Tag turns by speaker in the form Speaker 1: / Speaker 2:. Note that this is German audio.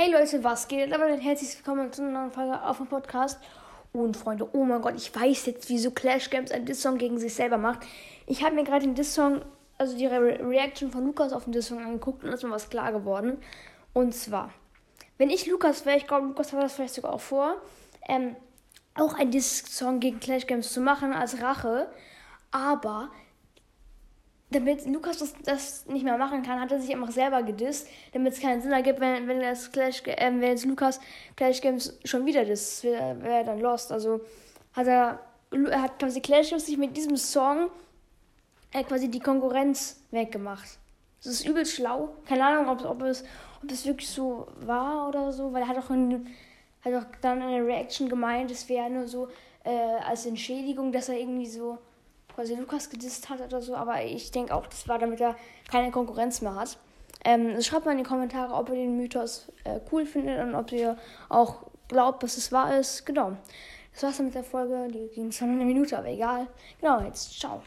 Speaker 1: Hey Leute, was geht? Aber herzlich willkommen zu einer neuen Folge auf dem Podcast. Und Freunde, oh mein Gott, ich weiß jetzt, wieso Clash Games einen Diss-Song gegen sich selber macht. Ich habe mir gerade den Diss-Song, also die Re Reaction von Lukas auf den Diss-Song angeguckt und ist mir was klar geworden. Und zwar, wenn ich Lukas wäre, ich glaube, Lukas hat das vielleicht sogar auch vor, ähm, auch einen Diss-Song gegen Clash Games zu machen als Rache. Aber damit Lukas das, das, nicht mehr machen kann, hat er sich einfach selber gedisst, damit es keinen Sinn ergibt, wenn, wenn, das Clash, äh, wenn jetzt Lukas Clash Games schon wieder disst, wäre wär dann lost. Also hat er, er hat quasi Clash Games sich mit diesem Song äh, quasi die Konkurrenz weggemacht. Das ist übel schlau. Keine Ahnung, ob, ob, es, ob es wirklich so war oder so, weil er hat auch, in, hat auch dann in der Reaction gemeint, es wäre nur so äh, als Entschädigung, dass er irgendwie so quasi Lukas gedisst hat oder so, aber ich denke auch, das war, damit er keine Konkurrenz mehr hat. Ähm, schreibt mal in die Kommentare, ob ihr den Mythos äh, cool findet und ob ihr auch glaubt, dass es wahr ist. Genau. Das war's dann mit der Folge. Die ging zwar nur eine Minute, aber egal. Genau, jetzt ciao.